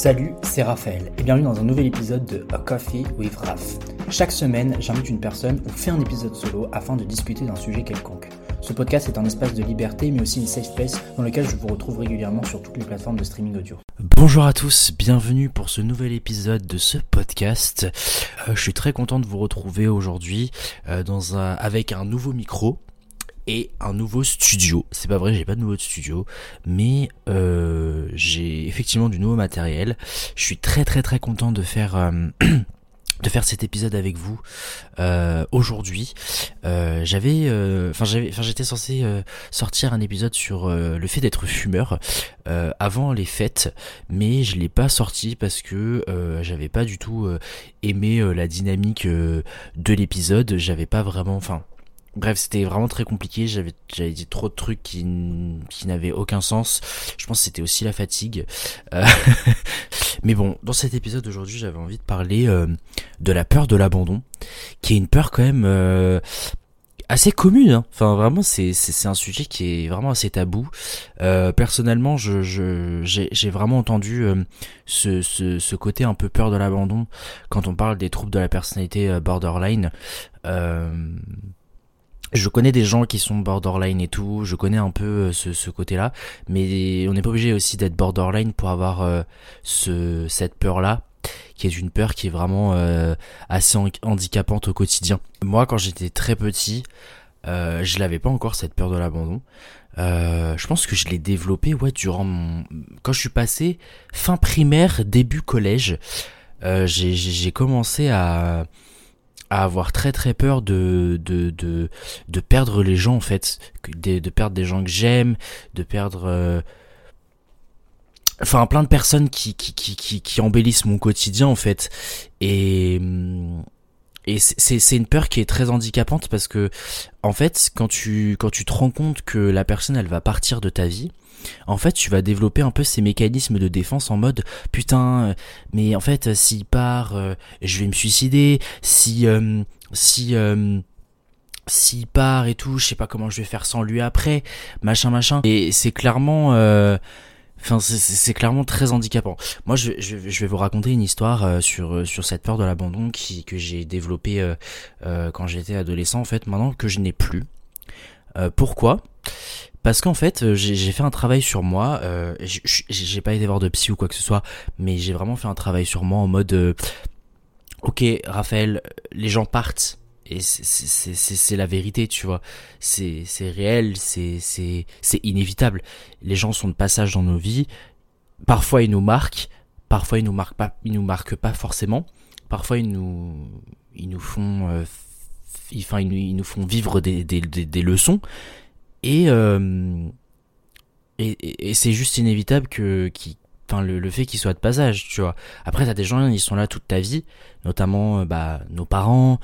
Salut, c'est Raphaël et bienvenue dans un nouvel épisode de A Coffee with Raph. Chaque semaine, j'invite une personne ou fais un épisode solo afin de discuter d'un sujet quelconque. Ce podcast est un espace de liberté mais aussi une safe space dans lequel je vous retrouve régulièrement sur toutes les plateformes de streaming audio. Bonjour à tous, bienvenue pour ce nouvel épisode de ce podcast. Euh, je suis très content de vous retrouver aujourd'hui euh, avec un nouveau micro un nouveau studio. C'est pas vrai, j'ai pas de nouveau studio, mais euh, j'ai effectivement du nouveau matériel. Je suis très très très content de faire euh, de faire cet épisode avec vous euh, aujourd'hui. J'avais, enfin j'étais censé sortir un épisode sur le fait d'être fumeur avant les fêtes, mais je l'ai pas sorti parce que j'avais pas du tout aimé la dynamique de l'épisode. J'avais pas vraiment, enfin Bref, c'était vraiment très compliqué. J'avais, j'avais dit trop de trucs qui, qui n'avaient aucun sens. Je pense que c'était aussi la fatigue. Euh, mais bon, dans cet épisode d'aujourd'hui, j'avais envie de parler euh, de la peur de l'abandon, qui est une peur quand même euh, assez commune. Hein. Enfin, vraiment, c'est, c'est, c'est un sujet qui est vraiment assez tabou. personnellement, je, je, j'ai, j'ai vraiment entendu ce, ce, ce côté un peu peur de l'abandon quand on parle des troubles de la personnalité borderline. Euh, je connais des gens qui sont borderline et tout, je connais un peu euh, ce, ce côté-là, mais on n'est pas obligé aussi d'être borderline pour avoir euh, ce, cette peur-là, qui est une peur qui est vraiment euh, assez handicapante au quotidien. Moi, quand j'étais très petit, euh, je l'avais pas encore cette peur de l'abandon. je pense que je l'ai développé ouais durant mon quand je suis passé fin primaire début collège. j'ai commencé à à avoir très très peur de de de, de perdre les gens en fait, de, perdre des gens que j'aime, de perdre euh, enfin plein de personnes qui qui, qui qui qui embellissent mon quotidien en fait. Et et c'est c'est une peur qui est très handicapante parce que en fait quand tu quand tu te rends compte que la personne elle va partir de ta vie en fait, tu vas développer un peu ces mécanismes de défense en mode putain, euh, mais en fait, s'il part, euh, je vais me suicider. Si euh, si s'il part et tout, je sais pas comment je vais faire sans lui après, machin machin. Et c'est clairement Enfin, c'est clairement très handicapant. Moi, je, je, vais vous raconter une histoire sur sur cette peur de l'abandon qui que j'ai développée quand j'étais adolescent. En fait, maintenant que je n'ai plus. pourquoi? Parce qu'en fait, euh, j'ai fait un travail sur moi. Euh, j'ai pas été voir de psy ou quoi que ce soit, mais j'ai vraiment fait un travail sur moi en mode, euh, ok, Raphaël, les gens partent et c'est la vérité, tu vois. C'est réel, c'est inévitable. Les gens sont de passage dans nos vies. Parfois ils nous marquent, parfois ils nous marquent pas, ils nous marquent pas forcément. Parfois ils nous ils nous font, euh, enfin ils, ils, nous font vivre des, des, des leçons euh, et, et, et c'est juste inévitable que, qui, enfin le, le fait qu'il soit de passage, tu vois. Après, t'as des gens, ils sont là toute ta vie, notamment euh, bah, nos parents,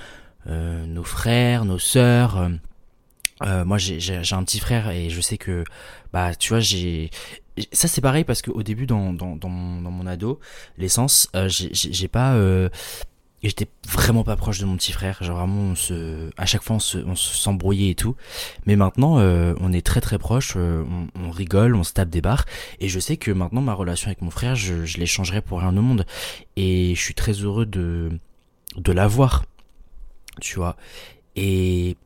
euh, nos frères, nos sœurs. Euh, moi, j'ai un petit frère et je sais que, bah, tu vois, j'ai ça c'est pareil parce qu'au début dans, dans, dans, mon, dans mon ado, l'essence, euh, j'ai pas et j'étais vraiment pas proche de mon petit frère. Genre vraiment, on se, à chaque fois, on se, on s'embrouillait et tout. Mais maintenant, euh, on est très très proche. Euh, on, rigole, on se tape des barres. Et je sais que maintenant, ma relation avec mon frère, je, je l'échangerai pour rien au monde. Et je suis très heureux de de l'avoir. Tu vois. Et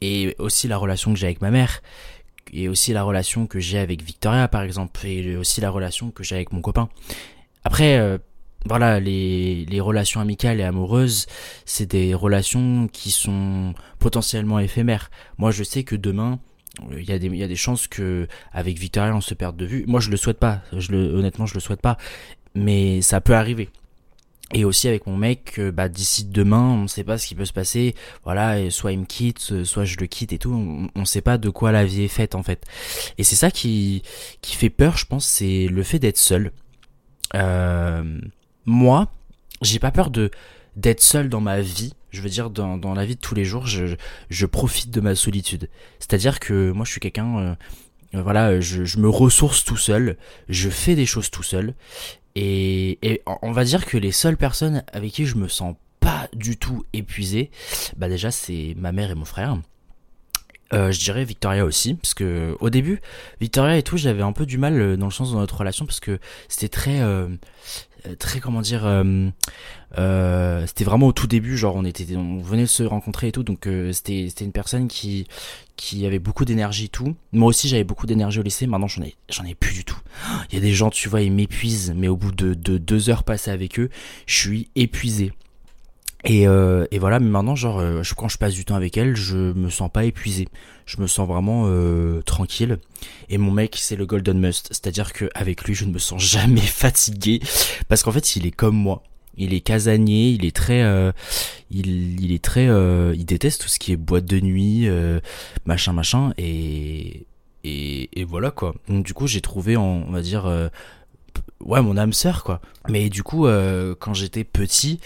et aussi la relation que j'ai avec ma mère. Et aussi la relation que j'ai avec Victoria, par exemple. Et aussi la relation que j'ai avec mon copain. Après. Euh, voilà, les, les relations amicales et amoureuses, c'est des relations qui sont potentiellement éphémères. Moi, je sais que demain, il y a des il y a des chances que avec Victoria on se perde de vue. Moi, je le souhaite pas. Je le honnêtement, je le souhaite pas, mais ça peut arriver. Et aussi avec mon mec, bah d'ici demain, on ne sait pas ce qui peut se passer. Voilà, soit il me quitte, soit je le quitte et tout. On, ne sait pas de quoi la vie est faite en fait. Et c'est ça qui qui fait peur, je pense, c'est le fait d'être seul. Euh, moi, j'ai pas peur de d'être seul dans ma vie. Je veux dire, dans, dans la vie de tous les jours, je, je profite de ma solitude. C'est-à-dire que moi, je suis quelqu'un, euh, euh, voilà, je, je me ressource tout seul, je fais des choses tout seul, et, et on va dire que les seules personnes avec qui je me sens pas du tout épuisé, bah déjà c'est ma mère et mon frère. je dirais Victoria aussi, parce que au début, Victoria et tout, j'avais un peu du mal dans le sens de notre relation, parce que c'était très, très comment dire, euh, c'était vraiment au tout début, genre on était, on venait de se rencontrer et tout, donc c'était, c'était une personne qui, qui avait beaucoup d'énergie tout. Moi aussi j'avais beaucoup d'énergie au lycée, maintenant j'en ai, j'en ai plus du tout. Il y a des gens, tu vois, ils m'épuisent, mais au bout de, de deux heures passées avec eux, je suis épuisé. Et, euh, et, voilà, mais maintenant, genre, euh, quand je passe du temps avec elle, je me sens pas épuisé. Je me sens vraiment euh, tranquille. Et mon mec, c'est le Golden Must. C'est-à-dire qu'avec lui, je ne me sens jamais fatigué. Parce qu'en fait, il est comme moi. Il est casanier, il est très... Euh, il, il, est très... Euh, il déteste tout ce qui est boîte de nuit, machin, machin. Et, et, et, voilà, quoi. Donc du coup, j'ai trouvé, on va dire... ouais, mon âme sœur, quoi. Mais du coup, quand j'étais petit...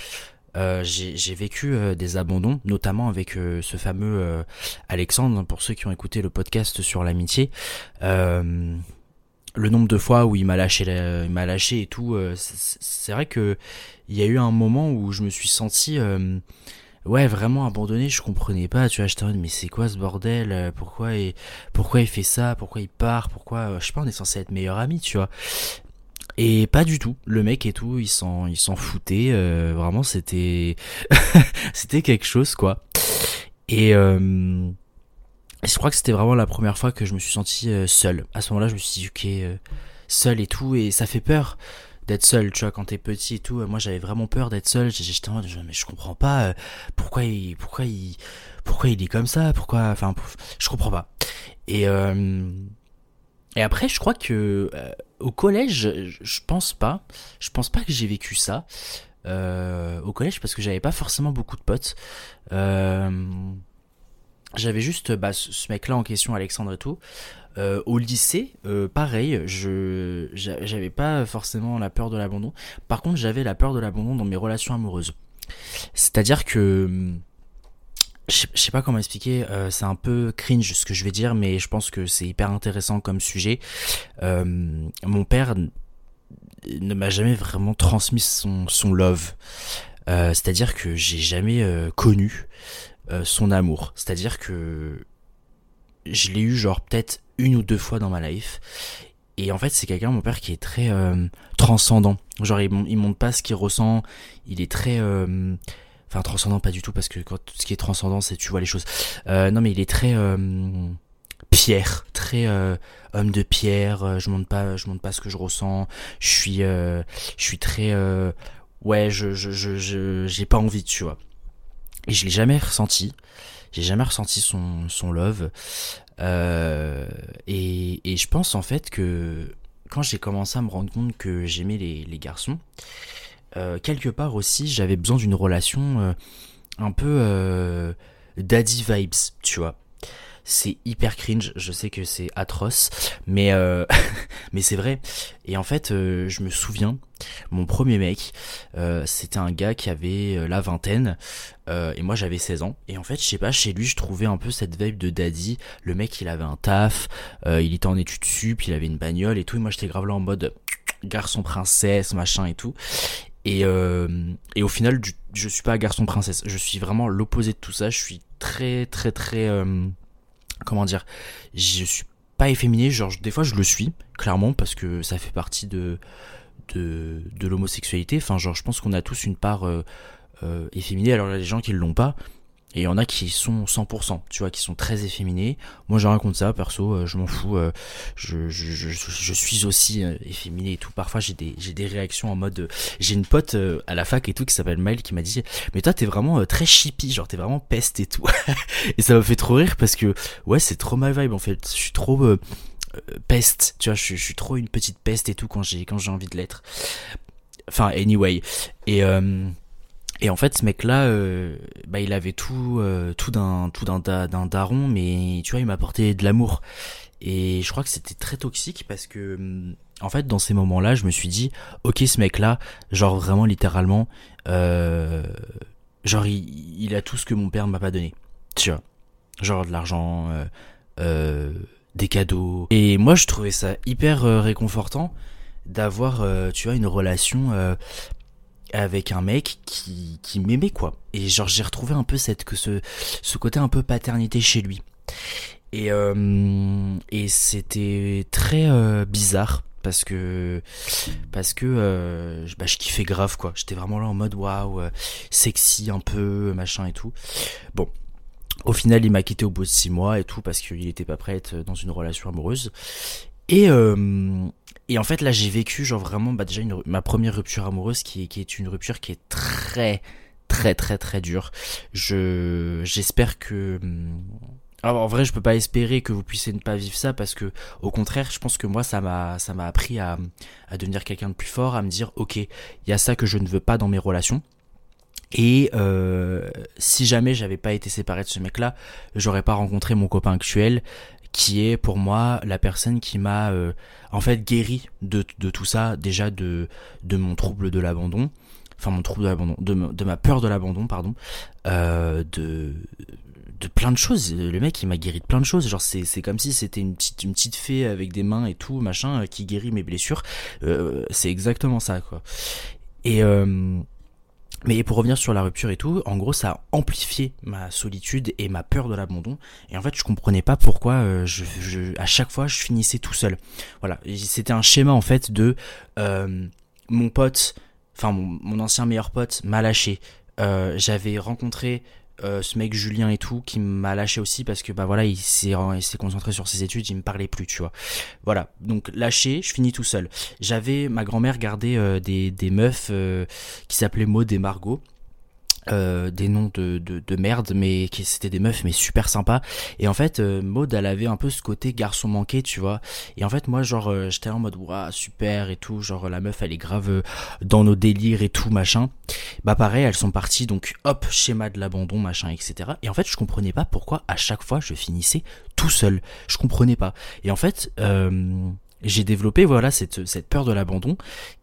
Euh, j'ai vécu euh, des abandons, notamment avec euh, ce fameux Alexandre, pour ceux qui ont écouté le podcast sur l'amitié. le nombre de fois où il m'a lâché, il m'a lâché et tout, c'est vrai que il y a eu un moment où je me suis senti ouais vraiment abandonné je comprenais pas tu vois j'étais mais c'est quoi ce bordel pourquoi il pourquoi il fait ça pourquoi il part pourquoi je sais pas on est censé être meilleurs amis tu vois et pas du tout. Le mec et tout, il s'en, il s'en foutait. Euh, vraiment, c'était, c'était quelque chose quoi. Et euh, je crois que c'était vraiment la première fois que je me suis senti euh, seul. À ce moment-là, je me suis dit ok, euh, seul et tout, et ça fait peur d'être seul, tu vois, quand t'es petit et tout. Moi, j'avais vraiment peur d'être seul. J'étais en mais je comprends pas pourquoi il, pourquoi il, pourquoi il est comme ça, pourquoi, enfin, je comprends pas. Et euh, et après, je crois que euh, au collège, je, pense pas. Je pense pas que j'ai vécu ça euh, au collège parce que j'avais pas forcément beaucoup de potes. Euh, j'avais juste bah, ce mec-là en question, Alexandre et tout. au lycée, pareil, j'avais pas forcément la peur de l'abandon. Par contre, j'avais la peur de l'abandon dans mes relations amoureuses. C'est-à-dire que je sais pas comment expliquer, euh, c'est un peu cringe ce que je vais dire, mais je pense que c'est hyper intéressant comme sujet. Euh, mon père ne m'a jamais vraiment transmis son, son love. Euh, c'est-à-dire que j'ai jamais connu son amour. C'est-à-dire que je l'ai eu genre peut-être une ou deux fois dans ma life. Et en fait, c'est quelqu'un, mon père, qui est très transcendant. Genre, il, il montre pas ce qu'il ressent. Il est très Enfin, transcendant, pas du tout, parce que quand tout ce qui est transcendant, c'est tu vois les choses. Euh, non, mais il est très euh, pierre, très euh, homme de pierre. Euh, je montre pas, je montre pas ce que je ressens. Je suis, euh, je suis très, ouais, je, je, je, j'ai pas envie, tu vois. Et je l'ai jamais ressenti. J'ai jamais ressenti son, son love. et, et je pense en fait que quand j'ai commencé à me rendre compte que j'aimais les, les garçons, euh, quelque part aussi, j'avais besoin d'une relation euh, un peu euh, daddy vibes, tu vois. C'est hyper cringe, je sais que c'est atroce, mais mais c'est vrai. Et en fait, je me souviens, mon premier mec, c'était un gars qui avait la vingtaine et moi j'avais 16 ans. Et en fait, je sais pas, chez lui, je trouvais un peu cette vibe de daddy. Le mec, il avait un taf, il était en études sup, il avait une bagnole et tout. Et moi, j'étais grave là en mode garçon princesse, machin et tout. Et, euh, et au final, je suis pas garçon princesse. Je suis vraiment l'opposé de tout ça. Je suis très, très, très. Euh, comment dire Je suis pas efféminé. Genre, des fois, je le suis, clairement, parce que ça fait partie de, de, de l'homosexualité. Enfin, genre, je pense qu'on a tous une part euh, euh efféminée. Alors, a des gens qui l'ont pas. Et il y en a qui sont 100%, tu vois, qui sont très efféminés. Moi, j'ai rien contre ça, perso, euh, je m'en fous. Euh, je, je, je, je, suis aussi euh, efféminé et tout. Parfois, j'ai des, j'ai des réactions en mode... j'ai une pote à la fac et tout qui s'appelle Maëlle qui m'a dit « Mais toi, t'es vraiment très chippy, genre t'es vraiment peste et tout. » Et ça m'a fait trop rire parce que, ouais, c'est trop ma vibe, en fait. Je suis trop... peste, tu vois, je, je, suis trop une petite peste et tout quand j'ai quand j'ai envie de l'être. Enfin, anyway. Et... Euh, et en fait, ce mec-là, euh, bah, il avait tout, euh, tout d'un, tout d'un, d'un daron, mais tu vois, il m'apportait de l'amour. Et je crois que c'était très toxique parce que, mm, en fait, dans ces moments-là, je me suis dit, ok, ce mec-là, genre vraiment littéralement, euh, genre il, il, a tout ce que mon père m'a pas donné. Tu vois, genre de l'argent, euh, euh, des cadeaux. Et moi, je trouvais ça hyper réconfortant d'avoir, tu vois, une relation avec un mec qui, qui m'aimait quoi. Et genre j'ai retrouvé un peu cette que ce, ce côté un peu paternité chez lui. Et, et c'était très bizarre parce que parce que bah, je kiffais grave quoi. J'étais vraiment là en mode waouh, sexy un peu, machin et tout. Bon, au final, il m'a quitté au bout de six mois et tout parce qu'il était pas prêt à être dans une relation amoureuse. Et euh, et en fait là j'ai vécu genre vraiment bah déjà une, ma première rupture amoureuse qui est, une rupture qui est très très très très dure. Je j'espère que hmm, alors en vrai je peux pas espérer que vous puissiez ne pas vivre ça parce que au contraire je pense que moi ça m'a ça m'a appris à à devenir quelqu'un de plus fort, à me dire ok il y a ça que je ne veux pas dans mes relations et euh, si jamais j'avais pas été séparé de ce mec-là, j'aurais pas rencontré mon copain actuel, qui est pour moi la personne qui m'a euh, en fait guéri de, de tout ça, déjà de, de mon trouble de l'abandon, enfin mon trouble de l'abandon, de, de, ma peur de l'abandon, pardon, euh, de de plein de choses. Le mec, il m'a guéri de plein de choses. Genre, c'est, c'est comme si c'était une petite, une petite fée avec des mains et tout, machin, euh, qui guérit mes blessures. Euh, c'est exactement ça, quoi. Et, euh, mais pour revenir sur la rupture et tout, en gros, ça a amplifié ma solitude et ma peur de l'abandon. Et en fait, je comprenais pas pourquoi euh, à chaque fois je finissais tout seul. Voilà, c'était un schéma en fait de euh, mon pote, enfin mon, mon, ancien meilleur pote m'a lâché. Euh, J'avais rencontré euh, ce mec Julien et tout qui m'a lâché aussi parce que bah voilà il s'est concentré sur ses études il me parlait plus tu vois. Voilà. Donc lâché je finis tout seul. J'avais ma grand-mère gardé euh, des, des meufs euh, qui s'appelaient Maud et Margot. Euh, des noms de, de, de, merde mais qui c'était des meufs mais super sympas. Et en fait euh, Maud elle avait un peu ce côté garçon manqué tu vois. Et en fait moi genre euh, j'étais en mode waouh super et tout. Genre la meuf elle est grave euh, dans nos délires et tout machin bah pareil elles sont parties donc hop schéma de l'abandon machin etc et en fait je comprenais pas pourquoi à chaque fois je finissais tout seul. Je comprenais pas. Et en fait euh, j'ai développé voilà cette, cette peur de l'abandon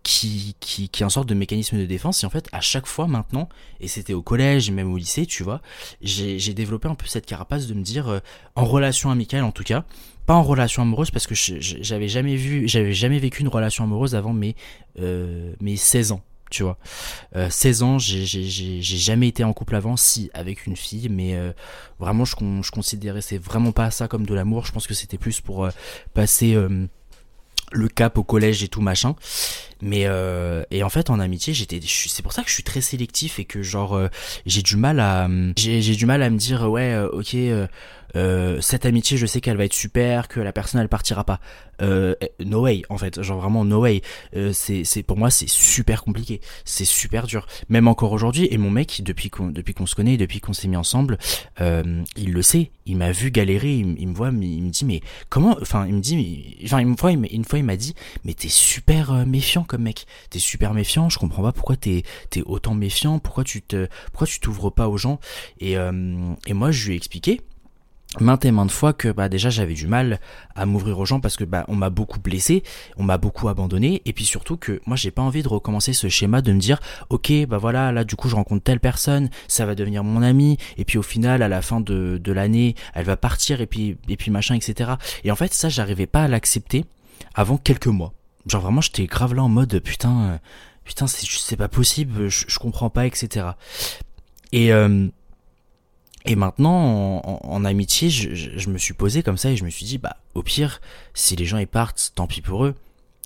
qui, qui, qui est une sorte de mécanisme de défense. Et en fait à chaque fois maintenant et c'était au collège même au lycée tu vois j'ai développé un peu cette carapace de me dire euh, en relation amicale en tout cas. Pas en relation amoureuse parce que j'avais jamais vu j'avais jamais vécu une relation amoureuse avant mes euh, mes 16 ans tu vois. Euh, 16 ans, j'ai jamais été en couple avant, si, avec une fille, mais euh, vraiment, je, considérais c'est vraiment pas ça comme de l'amour. Je pense que c'était plus pour euh, passer euh, le cap au collège et tout machin mais et en fait en amitié j'étais c'est pour ça que je suis très sélectif et que genre j'ai du mal à j'ai du mal à me dire ouais ok euh, cette amitié je sais qu'elle va être super que la personne elle partira pas. Euh, no way en fait. Genre vraiment no way. Euh, c'est c'est pour moi c'est super compliqué. C'est super dur. Même encore aujourd'hui et mon mec depuis qu'on depuis qu'on se connaît depuis qu'on s'est mis ensemble euh, il le sait. Il m'a vu galérer il, il, me voit il me dit mais comment enfin il me dit enfin une fois il une fois il m'a dit mais t'es super euh, méfiant comme mec. T'es super méfiant je comprends pas pourquoi t'es t'es autant méfiant pourquoi tu te pourquoi tu t'ouvres pas aux gens. Et et moi je lui ai expliqué maintes et maintes fois que bah déjà j'avais du mal à m'ouvrir aux gens parce que bah on m'a beaucoup blessé, on m'a beaucoup abandonné et puis surtout que moi j'ai pas envie de recommencer ce schéma de me dire OK bah voilà là du coup je rencontre telle personne, ça va devenir mon ami et puis au final à la fin de, de l'année elle va partir et puis et puis machin etc. Et en fait ça j'arrivais pas à l'accepter avant quelques mois. Genre vraiment j'étais grave là en mode putain euh, putain c'est c'est pas possible je, je comprends pas etc. Et euh, et maintenant, en, amitié, je, me suis posé comme ça et je me suis dit, bah, au pire, si les gens y partent, tant pis pour eux.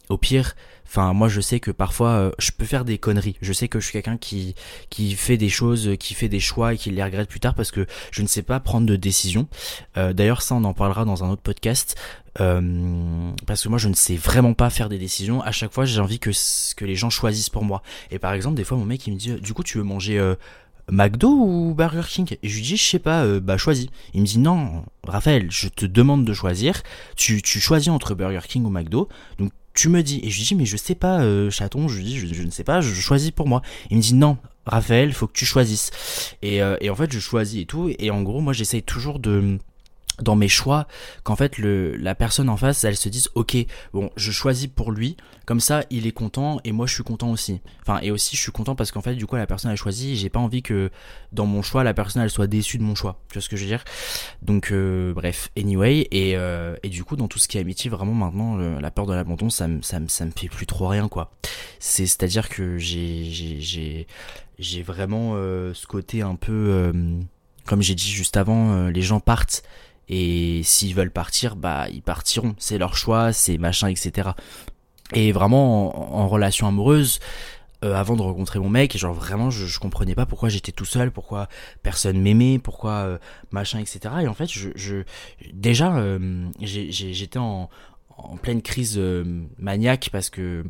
Au pire, enfin, moi, je sais que parfois, euh, je peux faire des conneries. Je sais que je suis quelqu'un qui qui fait des choses, qui fait des choix et qui les regrette plus tard parce que je ne sais pas prendre de décision. Euh, D'ailleurs, ça, on en parlera dans un autre podcast. Euh, parce que moi je ne sais vraiment pas faire des décisions à chaque fois j'ai envie que que les gens choisissent pour moi et par exemple des fois mon mec il me dit du coup tu veux manger euh, McDo ou Burger King Et je lui dis, je sais pas, euh, bah choisis. Il me dit, non, Raphaël, je te demande de choisir. Tu, tu choisis entre Burger King ou McDo. Donc tu me dis. Et je lui dis, mais je sais pas, euh, chaton, je lui dis, je, je, ne sais pas, je, choisis pour moi. Il me dit, non, Raphaël, faut que tu choisisses. Et, euh, et en fait, je choisis et tout. Et en gros, moi, j'essaye toujours de dans mes choix qu'en fait le la personne en face elle se dise ok bon je choisis pour lui comme ça il est content et moi je suis content aussi. Enfin et aussi je suis content parce qu'en fait du coup la personne a choisi j'ai pas envie que dans mon choix la personne elle soit déçue de mon choix. Tu vois ce que je veux dire? Donc euh, bref anyway et euh, et du coup dans tout ce qui est amitié vraiment maintenant la peur de l'abandon ça me ça me ça me fait plus trop rien quoi. C'est c'est à dire que j'ai j'ai j'ai vraiment euh, ce côté un peu euh, comme j'ai dit juste avant les gens partent et s'ils veulent partir, bah ils partiront. C'est leur choix, c'est machin, etc. Et vraiment en, relation amoureuse, euh, avant de rencontrer mon mec, genre vraiment je, je comprenais pas pourquoi j'étais tout seul, pourquoi personne m'aimait, pourquoi euh, machin, etc. Et en fait, je, je déjà euh, j'étais en, en pleine crise maniaque parce que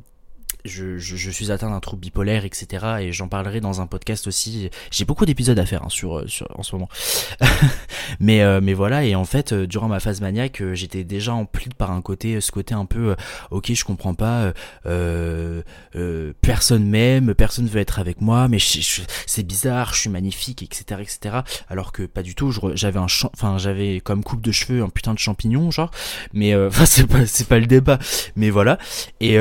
je, suis atteint d'un trouble bipolaire, etc. Et j'en parlerai dans un podcast aussi. J'ai beaucoup d'épisodes à faire hein, sur, euh, en ce moment. mais, euh, mais voilà, et en fait, euh, durant ma phase maniaque, j'étais déjà empli par un côté, ce côté un peu, ok, je comprends pas, personne m'aime, personne veut être avec moi, mais c'est bizarre, je suis magnifique, etc., etc. Alors que pas du tout, j'avais un enfin j'avais comme coupe de cheveux un putain de champignon, genre. Mais enfin c'est pas c'est pas le débat. Mais voilà. Et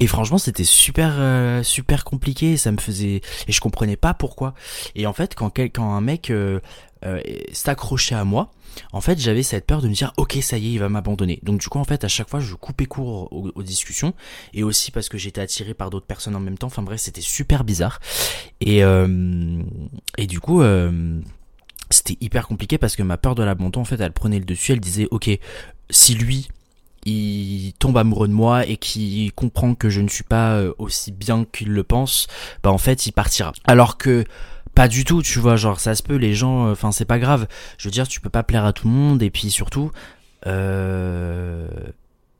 et franchement, c'était super euh, super compliqué, ça me faisait et je comprenais pas pourquoi. Et en fait, quand quand un mec euh, euh, s'accrochait à moi, en fait, j'avais cette peur de me dire OK, ça y est, il va m'abandonner. Donc du coup, en fait, à chaque fois, je coupais court aux, discussions et aussi parce que j'étais attiré par d'autres personnes en même temps. Enfin bref, c'était super bizarre. Et et du coup c'était hyper compliqué parce que ma peur de l'abandon en fait elle prenait le dessus elle disait ok si lui il tombe amoureux de moi et qui comprend que je ne suis pas euh, aussi bien qu'il le pense, bah en fait il partira. Alors que pas du tout, tu vois, genre ça se peut, les gens, euh, enfin c'est pas grave. Je veux dire, tu peux pas plaire à tout le monde et puis surtout, euh,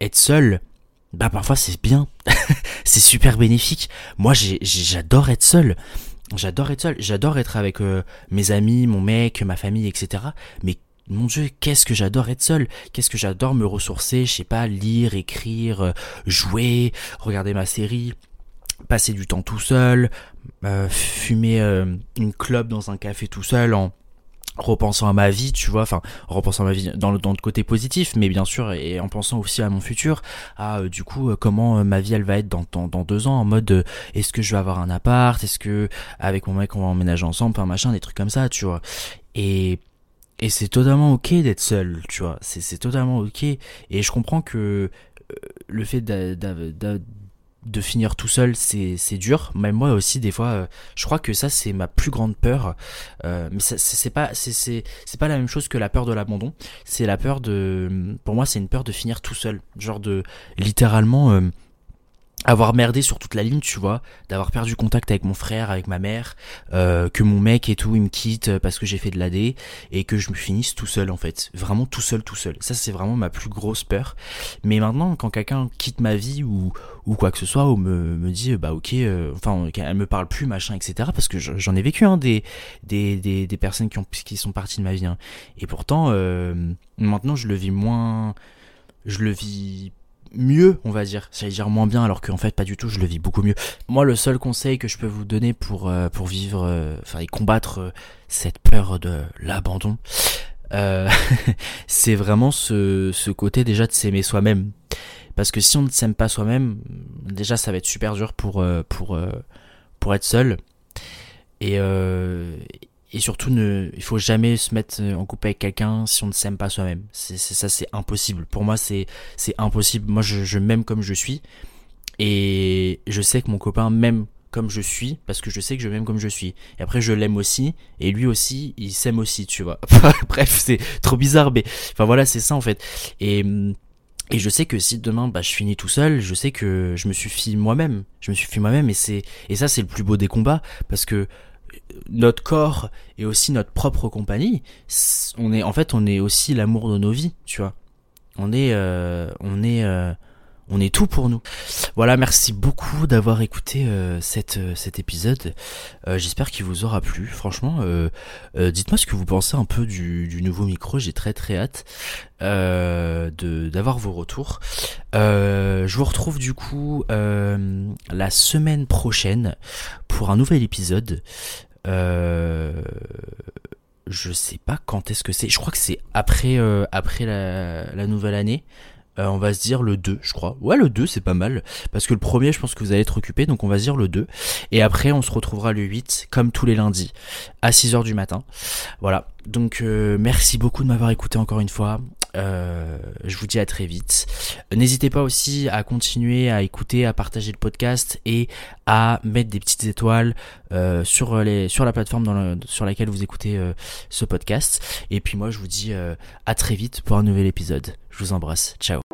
être seul, bah parfois c'est bien, c'est super bénéfique. Moi j'adore être seul. J'adore être seul, j'adore être avec mes amis, mon mec, ma famille, etc. Mais mon dieu, qu'est-ce que j'adore être seul, qu'est-ce que j'adore me ressourcer, je sais pas, lire, écrire, euh, jouer, regarder ma série, passer du temps tout seul, euh, fumer euh, une clope dans un café tout seul en repensant à ma vie, tu vois, enfin, repensant à ma vie dans le, dans le côté positif, mais bien sûr, et en pensant aussi à mon futur, à du coup, comment ma vie elle va être dans, dans, dans deux ans, en mode, est-ce que je vais avoir un appart, est-ce que avec mon mec on va emménager ensemble, enfin machin, des trucs comme ça, tu vois. Et et c'est totalement ok d'être seul, tu vois. C'est totalement ok. Et je comprends que euh, le fait de, de, finir tout seul, c'est dur. Même moi aussi, des fois, euh, je crois que ça, c'est ma plus grande peur. Euh, mais c'est pas, c'est pas la même chose que la peur de l'abandon. C'est la peur de, pour moi, c'est une peur de finir tout seul. Genre de, littéralement, avoir merdé sur toute la ligne, tu vois, d'avoir perdu contact avec mon frère, avec ma mère, euh, que mon mec et tout, il me quitte parce que j'ai fait de l'AD et que je me finisse tout seul en fait, vraiment tout seul, tout seul. Ça c'est vraiment ma plus grosse peur. Mais maintenant, quand quelqu'un quitte ma vie ou ou quoi que ce soit, ou me me dit bah ok, euh, enfin elle me parle plus machin etc. Parce que j'en ai vécu hein, des, des des des personnes qui ont qui sont parties de ma vie. Hein. Et pourtant, euh, maintenant je le vis moins, je le vis mieux, on va dire. J'allais dire moins bien, alors qu'en fait, pas du tout, je le vis beaucoup mieux. Moi, le seul conseil que je peux vous donner pour, euh, pour vivre, euh, enfin, et combattre euh, cette peur de l'abandon, c'est vraiment ce, ce côté déjà de s'aimer soi-même. Parce que si on ne s'aime pas soi-même, déjà, ça va être super dur pour, pour, pour être seul. Et, et surtout ne il faut jamais se mettre euh, en couple avec quelqu'un si on ne s'aime pas soi-même. C'est ça c'est impossible. Pour moi c'est c'est impossible. Moi je, je m'aime comme je suis. Et je sais que mon copain m'aime comme je suis parce que je sais que je m'aime comme je suis. Et après je l'aime aussi. Et lui aussi il s'aime aussi tu vois. Bref c'est trop bizarre mais enfin voilà c'est ça en fait. Et et je sais que si demain bah, je finis tout seul, je sais que je me suffis moi-même. Je me suffis moi-même et c'est et ça c'est le plus beau des combats parce que notre corps et aussi notre propre compagnie, on est en fait on est aussi l'amour de nos vies, tu vois. On est euh, on est euh, on est tout pour nous. Voilà, merci beaucoup d'avoir écouté euh, cette, cet épisode. J'espère qu'il vous aura plu. Franchement, dites-moi ce que vous pensez un peu du, nouveau micro. J'ai très très hâte d'avoir vos retours. je vous retrouve du coup la semaine prochaine pour un nouvel épisode. Euh, je sais pas quand est-ce que c'est. Je crois que c'est après, euh, la, nouvelle année. Euh, on va se dire le 2, je crois. Ouais, le 2, c'est pas mal. Parce que le premier, je pense que vous allez être occupé, donc on va se dire le 2. Et après, on se retrouvera le 8, comme tous les lundis, à 6h du matin. Voilà. Donc, merci beaucoup de m'avoir écouté encore une fois. Euh, je vous dis à très vite. N'hésitez pas aussi à continuer à écouter, à partager le podcast et à mettre des petites étoiles euh, sur les sur la plateforme sur laquelle vous écoutez euh, ce podcast. Et puis moi, je vous dis à très vite pour un nouvel épisode. Je vous embrasse. Ciao.